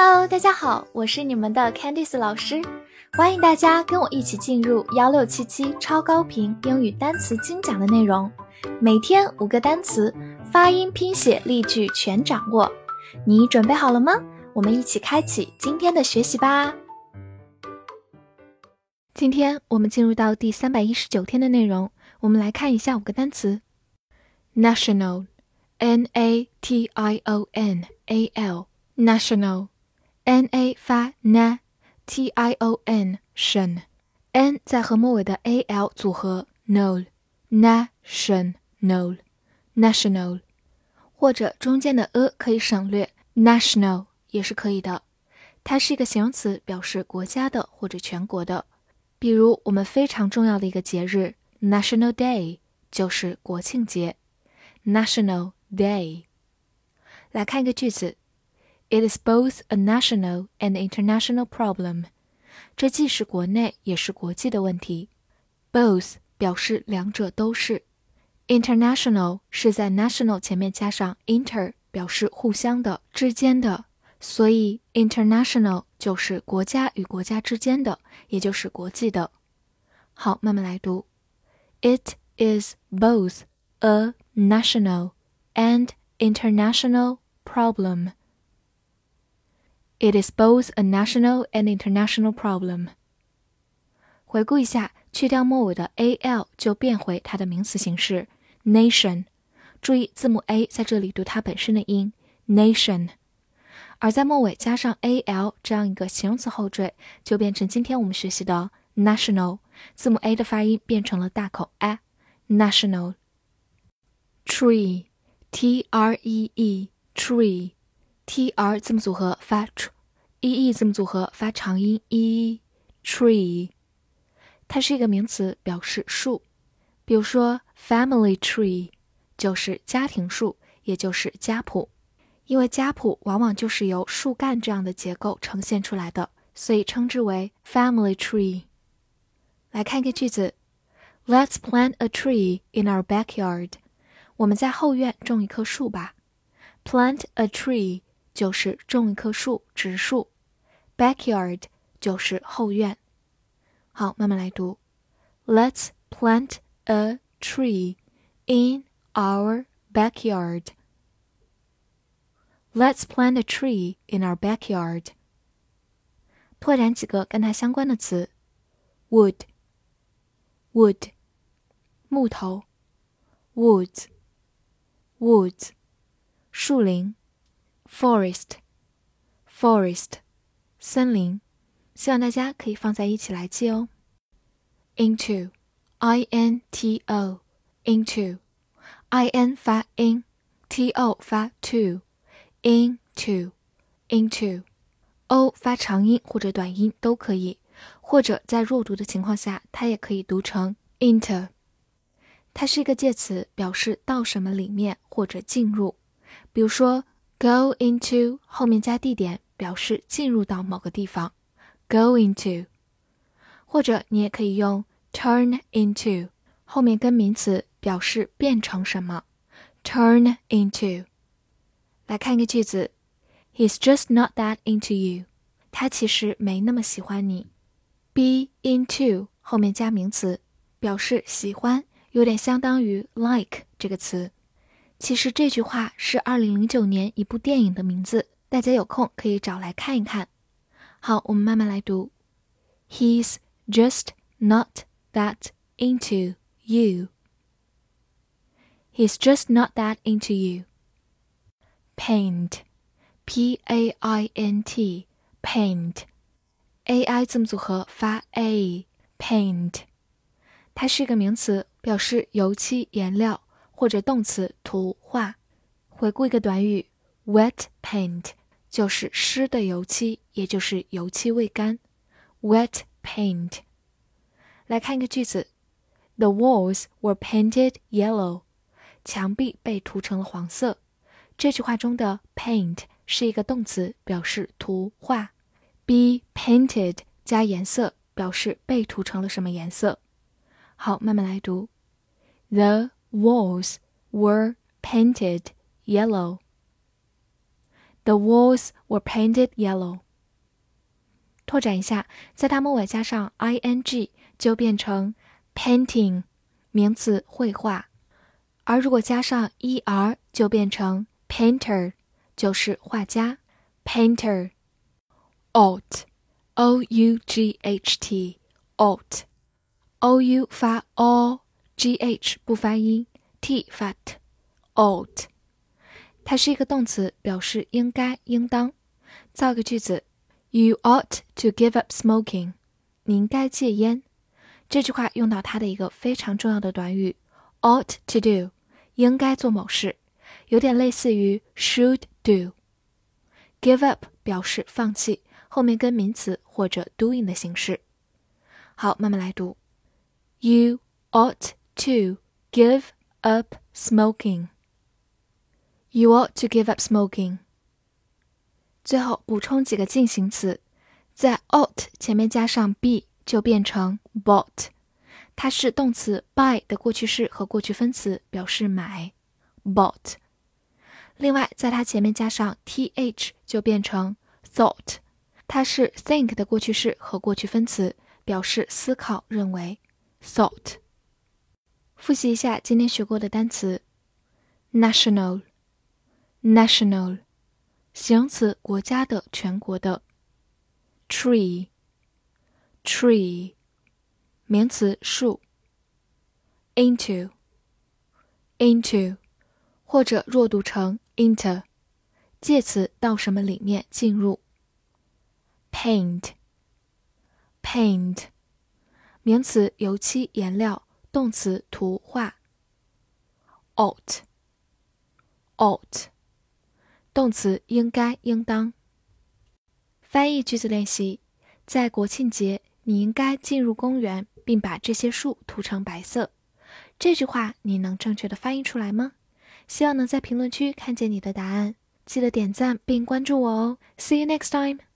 Hello，大家好，我是你们的 Candice 老师，欢迎大家跟我一起进入幺六七七超高频英语单词精讲的内容，每天五个单词，发音、拼写、例句全掌握，你准备好了吗？我们一起开启今天的学习吧。今天我们进入到第三百一十九天的内容，我们来看一下五个单词。：national，n a t i o n a l，national。N a 发 na，t i o n tion，n 在和末尾的 a l 组合，NOL，NATIONAL，NATIONAL 或者中间的 a 可以省略，national 也是可以的，它是一个形容词，表示国家的或者全国的。比如，我们非常重要的一个节日 National Day 就是国庆节。National Day。来看一个句子 ：It is both a national and international problem。这既是国内也是国际的问题。Both 表示两者都是。International 是在 national 前面加上 inter，表示互相的、之间的。所以，international 就是国家与国家之间的，也就是国际的。好，慢慢来读。It is both a national and international problem. It is both a national and international problem. 回顾一下，去掉末尾的 a l 就变回它的名词形式 nation。注意字母 a 在这里读它本身的音 nation。而在末尾加上 a l 这样一个形容词后缀，就变成今天我们学习的 national。字母 a 的发音变成了大口 a。national。tree，t r e T R 字母组合发 tr，e e 字母组合发长音 e。tree，它是一个名词，表示树。比如说 family tree 就是家庭树，也就是家谱。因为家谱往往就是由树干这样的结构呈现出来的，所以称之为 family tree。来看一个句子：Let's plant a tree in our backyard。我们在后院种一棵树吧。Plant a tree 就是种一棵树，植树。Backyard 就是后院。好，慢慢来读：Let's plant a tree in our backyard。Let's plant a tree in our backyard. 拓展几个跟它相关的词：wood, wood，木头；woods, woods，树林 ；forest, forest，森林。希望大家可以放在一起来记哦。into, i n t o, into, i n 发 in，t o 发 to。into into o 发长音或者短音都可以，或者在弱读的情况下，它也可以读成 into。它是一个介词，表示到什么里面或者进入。比如说 go into 后面加地点，表示进入到某个地方。go into，或者你也可以用 turn into 后面跟名词，表示变成什么。turn into。来看一个句子，He's just not that into you。他其实没那么喜欢你。Be into 后面加名词，表示喜欢，有点相当于 like 这个词。其实这句话是二零零九年一部电影的名字，大家有空可以找来看一看。好，我们慢慢来读。He's just not that into you. He's just not that into you. paint, p a i n t, paint, a i 字母组合发 a, paint，它是一个名词，表示油漆颜料 或者动词涂画。回顾一个短语，wet paint 就是湿的油漆，也就是油漆未干。wet paint。来看一个句子，The walls were painted yellow，墙壁被涂成了黄色。这句话中的 paint 是一个动词，表示涂画。be painted 加颜色，表示被涂成了什么颜色。好，慢慢来读。The walls were painted yellow. The walls were painted yellow。拓展一下，在它末尾加上 ing 就变成 painting，名词绘画；而如果加上 er 就变成 painter，就是画家 painter。Out，o u g h t，out，o u 发 o，g G h 不发音，t 发 t，ought，。它是一个动词，表示应该、应当。造个句子：You ought to give up smoking。你应该戒烟。这句话用到它的一个非常重要的短语：ought to do，应该做某事，有点类似于 should do。Give up 表示放弃，后面跟名词或者 doing 的形式。好，慢慢来读：You ought to give up smoking。You ought to give up smoking。最后补充几个进行词，在 ought 前面加上 be 就变成 bought，它是动词 buy 的过去式和过去分词，表示买 bought。另外，在它前面加上 th 就变成 thought，它是 think 的过去式和过去分词，表示思考、认为 thought。复习一下今天学过的单词：national。national，形容词，国家的、全国的。tree，tree，名词，树。into，into，或者弱读成 inter，介词，到什么里面进入。paint，paint，名词，油漆、颜料。动词，图画。ought，ought。动词应该、应当。翻译句子练习：在国庆节，你应该进入公园，并把这些树涂成白色。这句话你能正确的翻译出来吗？希望能在评论区看见你的答案。记得点赞并关注我哦。See you next time.